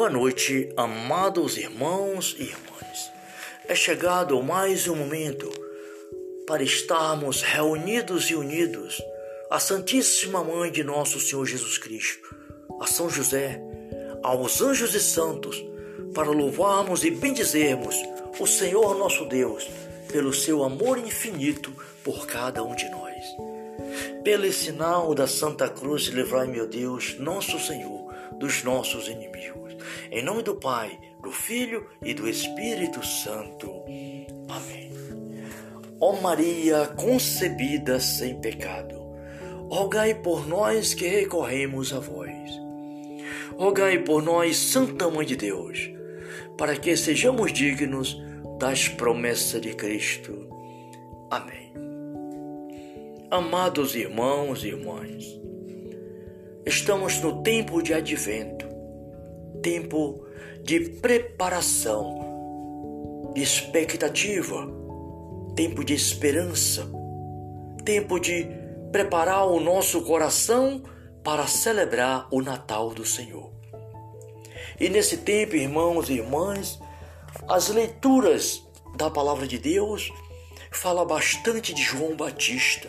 Boa noite, amados irmãos e irmãs. É chegado mais um momento para estarmos reunidos e unidos à Santíssima Mãe de nosso Senhor Jesus Cristo, a São José, aos anjos e santos, para louvarmos e bendizermos o Senhor nosso Deus pelo seu amor infinito por cada um de nós. Pelo sinal da Santa Cruz, livrai, meu Deus, nosso Senhor, dos nossos inimigos. Em nome do Pai, do Filho e do Espírito Santo. Amém. Ó Maria concebida sem pecado, rogai por nós que recorremos a vós. Rogai por nós, Santa Mãe de Deus, para que sejamos dignos das promessas de Cristo. Amém. Amados irmãos e irmãs, estamos no tempo de advento, tempo de preparação, de expectativa, tempo de esperança, tempo de preparar o nosso coração para celebrar o Natal do Senhor. E nesse tempo, irmãos e irmãs, as leituras da palavra de Deus fala bastante de João Batista.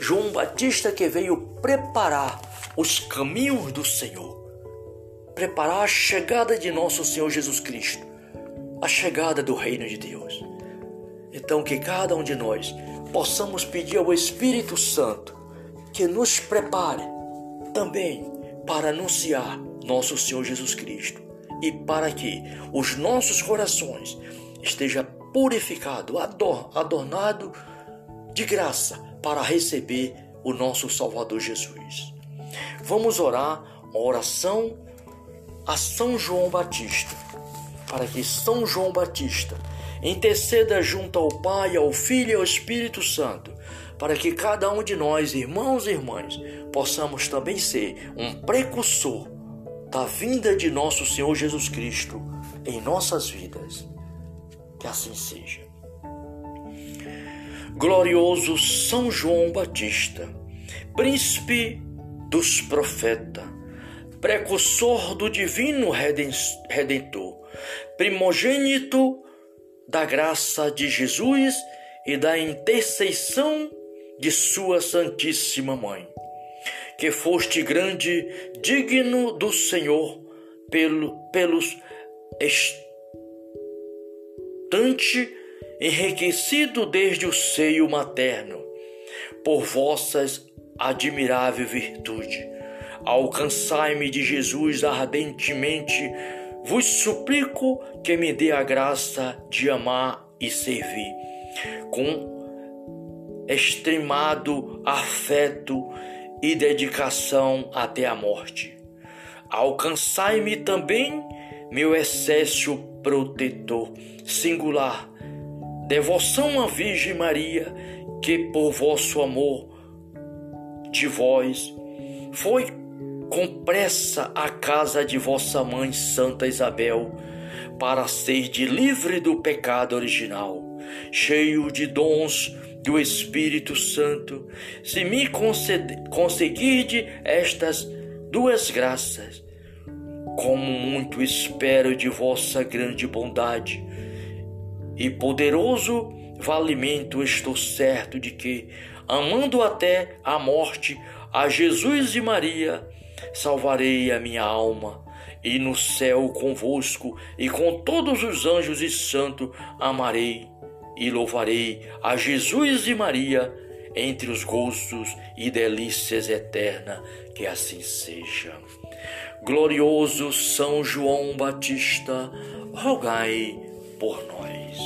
João Batista que veio preparar os caminhos do Senhor, preparar a chegada de nosso Senhor Jesus Cristo, a chegada do reino de Deus. Então que cada um de nós possamos pedir ao Espírito Santo que nos prepare também para anunciar nosso Senhor Jesus Cristo e para que os nossos corações estejam purificados, adornados de graça para receber o nosso Salvador Jesus. Vamos orar oração a São João Batista, para que São João Batista interceda junto ao Pai, ao Filho e ao Espírito Santo, para que cada um de nós, irmãos e irmãs, possamos também ser um precursor da vinda de nosso Senhor Jesus Cristo em nossas vidas. Que assim seja glorioso São João Batista, príncipe dos profetas, precursor do divino redentor, primogênito da graça de Jesus e da intercessão de sua Santíssima Mãe, que foste grande, digno do Senhor, pelo, pelos estante enriquecido desde o seio materno, por vossas admirável virtude. Alcançai-me de Jesus ardentemente, vos suplico que me dê a graça de amar e servir, com extremado afeto e dedicação até a morte. Alcançai-me também, meu excesso protetor, singular, devoção à Virgem Maria, que por vosso amor de vós foi com pressa à casa de vossa mãe Santa Isabel, para ser de livre do pecado original, cheio de dons do Espírito Santo, se me conseguirde estas duas graças, como muito espero de vossa grande bondade, e poderoso valimento estou certo de que, amando até a morte a Jesus e Maria, salvarei a minha alma, e no céu convosco e com todos os anjos e santos amarei e louvarei a Jesus e Maria entre os gozos e delícias eternas, que assim seja. Glorioso São João Batista, rogai por nós.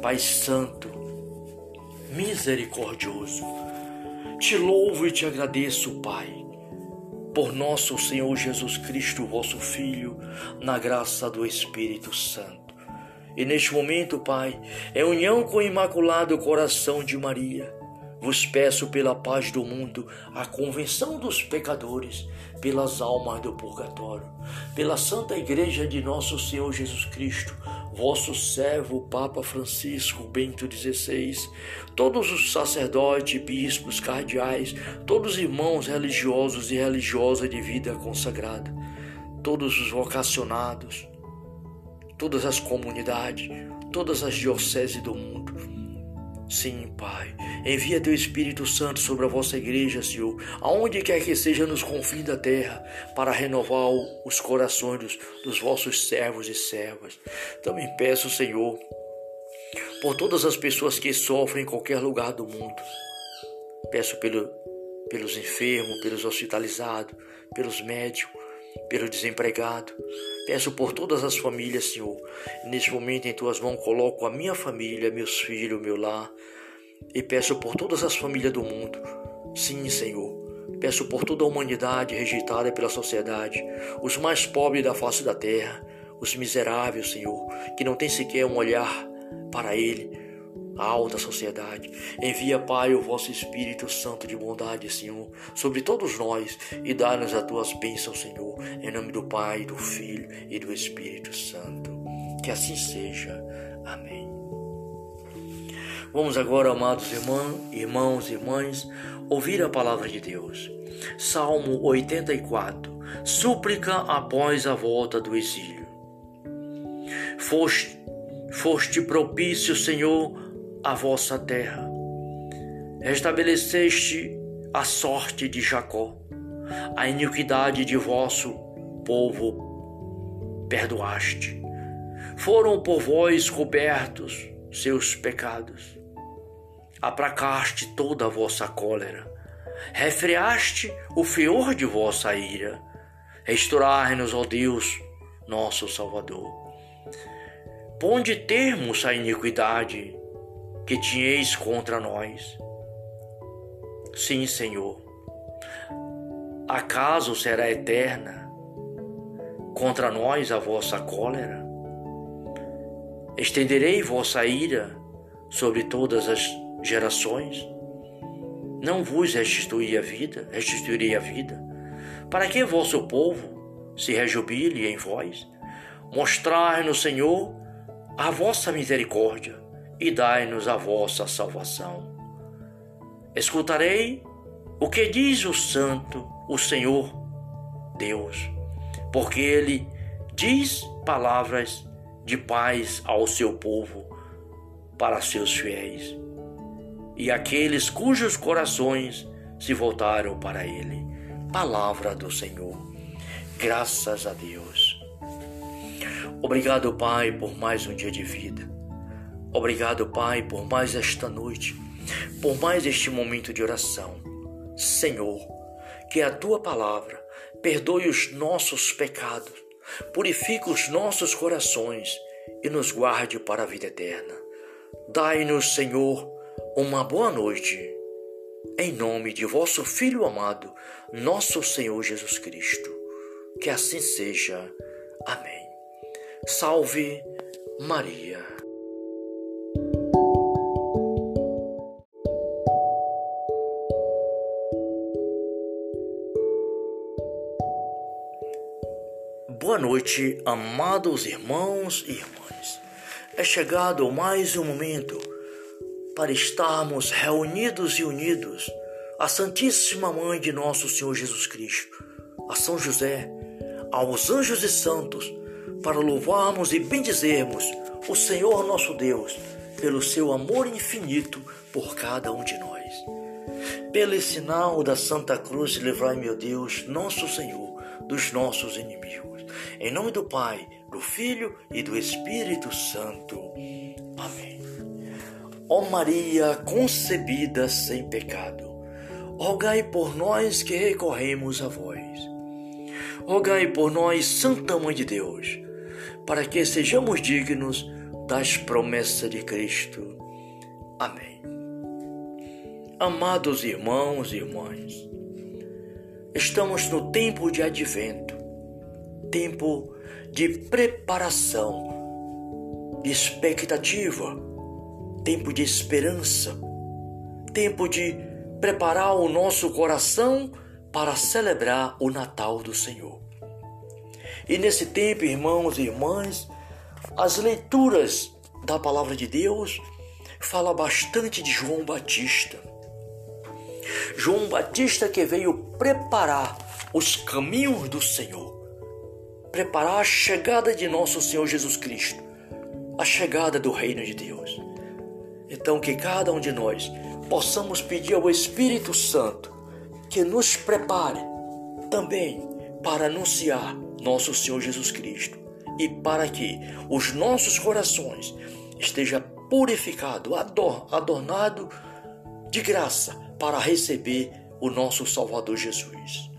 Pai Santo, misericordioso, te louvo e te agradeço, Pai, por nosso Senhor Jesus Cristo, vosso Filho, na graça do Espírito Santo. E neste momento, Pai, em união com o Imaculado Coração de Maria, vos peço pela paz do mundo, a convenção dos pecadores, pelas almas do purgatório, pela Santa Igreja de Nosso Senhor Jesus Cristo, vosso servo, Papa Francisco Bento XVI, todos os sacerdotes, bispos, cardeais, todos os irmãos religiosos e religiosas de vida consagrada, todos os vocacionados, todas as comunidades, todas as dioceses do mundo. Sim, Pai, envia teu Espírito Santo sobre a vossa igreja, Senhor, aonde quer que seja nos confins da terra, para renovar os corações dos, dos vossos servos e servas. Também peço, Senhor, por todas as pessoas que sofrem em qualquer lugar do mundo. Peço pelo, pelos enfermos, pelos hospitalizados, pelos médicos, pelo desempregado. Peço por todas as famílias, Senhor. Neste momento, em tuas mãos, coloco a minha família, meus filhos, meu lar. E peço por todas as famílias do mundo. Sim, Senhor. Peço por toda a humanidade rejeitada pela sociedade, os mais pobres da face da terra, os miseráveis, Senhor, que não têm sequer um olhar para Ele, alta sociedade. Envia, Pai, o vosso Espírito Santo de bondade, Senhor, sobre todos nós e dá-nos as tuas bênçãos, Senhor, em nome do Pai, do Filho e do Espírito Santo. Que assim seja. Amém. Vamos agora, amados irmãos, irmãos e irmãs, ouvir a palavra de Deus. Salmo 84. Súplica após a volta do exílio. Foste, foste propício, Senhor, a vossa terra. Restabeleceste a sorte de Jacó, a iniquidade de vosso povo perdoaste. Foram por vós cobertos seus pecados. Aplacaste toda a vossa cólera, refreaste o fior de vossa ira. Restaurai-nos, ó Deus, nosso Salvador. Ponde termos à iniquidade que tinhais contra nós. Sim, Senhor. Acaso será eterna contra nós a vossa cólera? Estenderei vossa ira sobre todas as gerações? Não vos restituí a vida, restituirei a vida, para que vosso povo se rejubile em vós? Mostrai-nos, Senhor, a vossa misericórdia e dai-nos a vossa salvação. Escutarei o que diz o Santo, o Senhor Deus, porque ele diz palavras de paz ao seu povo, para seus fiéis, e aqueles cujos corações se voltaram para ele. Palavra do Senhor. Graças a Deus. Obrigado, Pai, por mais um dia de vida. Obrigado, Pai, por mais esta noite, por mais este momento de oração. Senhor, que a tua palavra perdoe os nossos pecados, purifique os nossos corações e nos guarde para a vida eterna. Dai-nos, Senhor, uma boa noite. Em nome de vosso Filho amado, nosso Senhor Jesus Cristo. Que assim seja. Amém. Salve Maria. Boa noite, amados irmãos e irmãs. É chegado mais um momento para estarmos reunidos e unidos à Santíssima Mãe de nosso Senhor Jesus Cristo, a São José, aos anjos e santos, para louvarmos e bendizermos o Senhor nosso Deus pelo seu amor infinito por cada um de nós. Pelo sinal da Santa Cruz, livrai, meu Deus, nosso Senhor, dos nossos inimigos. Em nome do Pai, do Filho e do Espírito Santo. Amém. Ó Maria concebida sem pecado, rogai por nós que recorremos a vós. Rogai por nós, Santa Mãe de Deus, para que sejamos dignos das promessas de Cristo. Amém. Amados irmãos e irmãs, estamos no tempo de advento tempo de preparação, de expectativa, tempo de esperança, tempo de preparar o nosso coração para celebrar o Natal do Senhor. E nesse tempo, irmãos e irmãs, as leituras da palavra de Deus fala bastante de João Batista. João Batista que veio preparar os caminhos do Senhor preparar a chegada de nosso Senhor Jesus Cristo, a chegada do reino de Deus. Então, que cada um de nós possamos pedir ao Espírito Santo que nos prepare também para anunciar nosso Senhor Jesus Cristo e para que os nossos corações esteja purificado, adornado de graça para receber o nosso Salvador Jesus.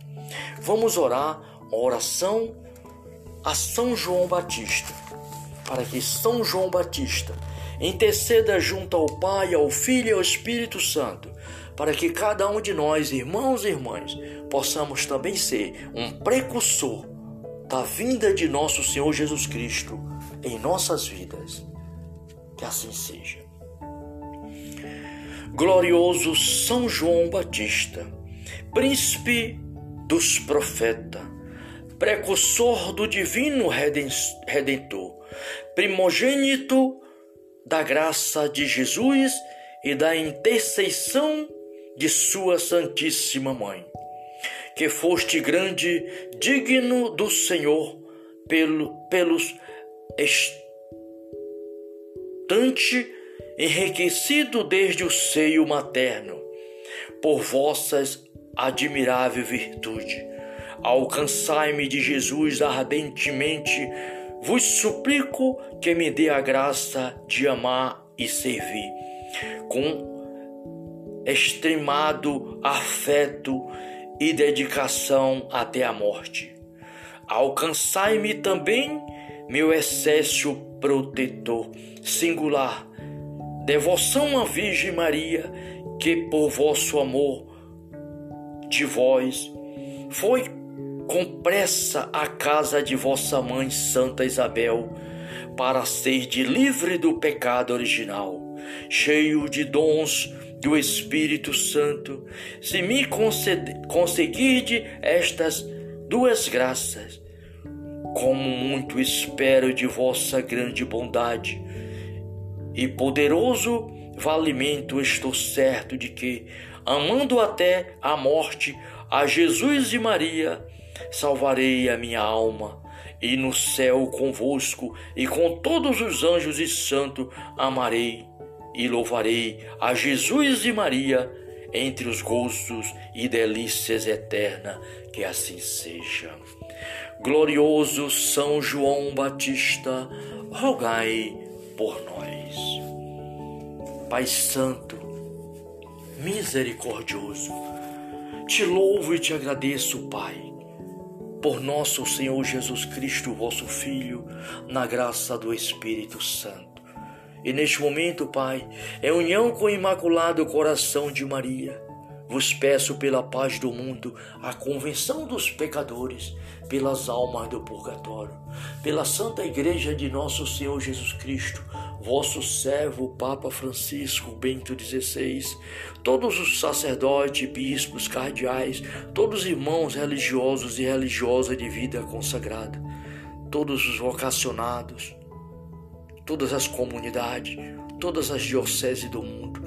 Vamos orar a oração a São João Batista, para que São João Batista interceda junto ao Pai, ao Filho e ao Espírito Santo, para que cada um de nós, irmãos e irmãs, possamos também ser um precursor da vinda de nosso Senhor Jesus Cristo em nossas vidas. Que assim seja. Glorioso São João Batista, príncipe dos profetas, precursor do divino redentor, primogênito da graça de Jesus e da intercessão de Sua Santíssima Mãe, que foste grande, digno do Senhor, pelo, pelos estante enriquecido desde o seio materno, por vossas admirável virtude. Alcançai-me de Jesus ardentemente, vos suplico que me dê a graça de amar e servir, com extremado afeto e dedicação até a morte. Alcançai-me também, meu excesso protetor, singular, devoção à Virgem Maria, que por vosso amor de vós foi com pressa à casa de vossa mãe Santa Isabel, para ser de livre do pecado original, cheio de dons do Espírito Santo, se me conseguirde estas duas graças, como muito espero de vossa grande bondade e poderoso valimento, estou certo de que, amando até a morte a Jesus e Maria, salvarei a minha alma, e no céu convosco e com todos os anjos e santos amarei e louvarei a Jesus e Maria entre os gozos e delícias eternas, que assim seja. Glorioso São João Batista, rogai por nós. Pai Santo, misericordioso, te louvo e te agradeço, Pai, por nosso Senhor Jesus Cristo, vosso Filho, na graça do Espírito Santo. E neste momento, Pai, em união com o Imaculado Coração de Maria, vos peço pela paz do mundo, a convenção dos pecadores, pelas almas do purgatório, pela Santa Igreja de Nosso Senhor Jesus Cristo, vosso servo Papa Francisco Bento XVI, todos os sacerdotes, bispos, cardeais, todos os irmãos religiosos e religiosas de vida consagrada, todos os vocacionados, todas as comunidades, todas as dioceses do mundo.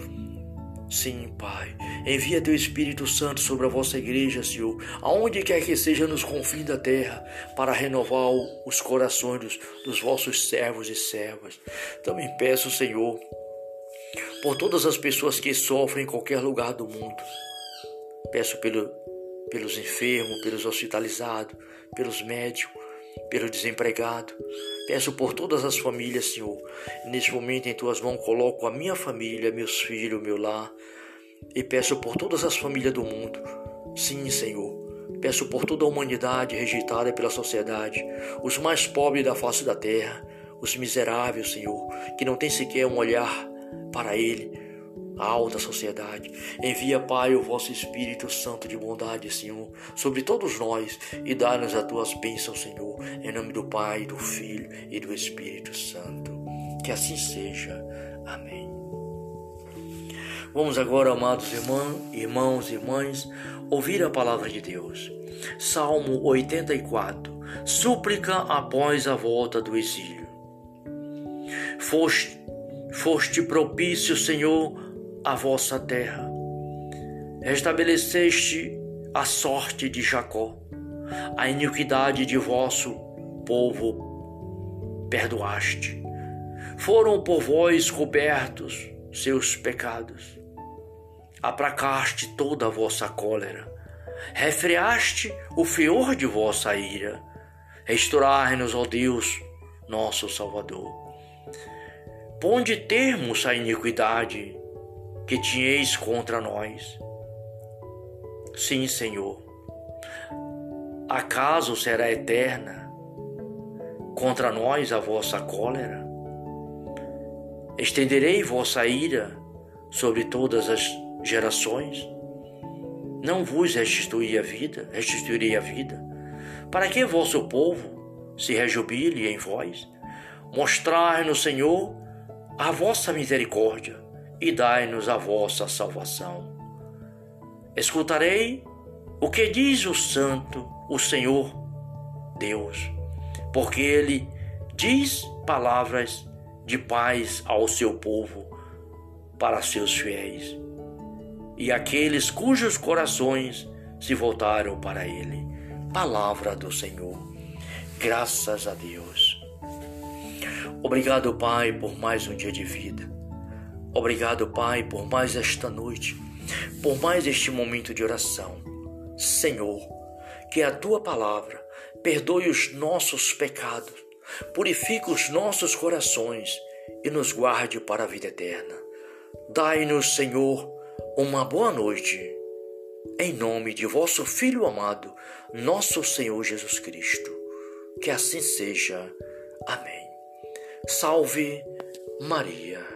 Sim, Pai, envia teu Espírito Santo sobre a vossa igreja, Senhor, aonde quer que seja nos confins da terra, para renovar os corações dos, dos vossos servos e servas. Também peço, Senhor, por todas as pessoas que sofrem em qualquer lugar do mundo. Peço pelo, pelos enfermos, pelos hospitalizados, pelos médicos, pelo desempregado. Peço por todas as famílias, Senhor. Neste momento, em tuas mãos, coloco a minha família, meus filhos, meu lar. E peço por todas as famílias do mundo. Sim, Senhor. Peço por toda a humanidade rejeitada pela sociedade, os mais pobres da face da terra, os miseráveis, Senhor, que não têm sequer um olhar para Ele alta sociedade. Envia, Pai, o vosso Espírito Santo de bondade, Senhor, sobre todos nós e dá-nos as tuas bênçãos, Senhor, em nome do Pai, do Filho e do Espírito Santo. Que assim seja. Amém. Vamos agora, amados irmãos, irmãos e irmãs, ouvir a palavra de Deus. Salmo 84. Súplica após a volta do exílio. Foste, foste propício, Senhor, a vossa terra. Estabeleceste a sorte de Jacó, a iniquidade de vosso povo perdoaste. Foram por vós cobertos seus pecados. Aplacaste toda a vossa cólera, refreaste o fior de vossa ira. Restaurai-nos, ó Deus, nosso Salvador. Ponde termos à iniquidade que tinhais contra nós. Sim, Senhor. Acaso será eterna contra nós a vossa cólera? Estenderei vossa ira sobre todas as gerações? Não vos restituí a vida, restituirei a vida, para que vosso povo se rejubile em vós? Mostrai-nos, Senhor, a vossa misericórdia e dai-nos a vossa salvação. Escutarei o que diz o Santo, o Senhor Deus, porque ele diz palavras de paz ao seu povo, para seus fiéis, e aqueles cujos corações se voltaram para ele. Palavra do Senhor. Graças a Deus. Obrigado, Pai, por mais um dia de vida. Obrigado, Pai, por mais esta noite, por mais este momento de oração. Senhor, que a tua palavra perdoe os nossos pecados purifica os nossos corações e nos guarde para a vida eterna. Dai-nos, Senhor, uma boa noite. Em nome de vosso Filho amado, nosso Senhor Jesus Cristo. Que assim seja. Amém. Salve Maria.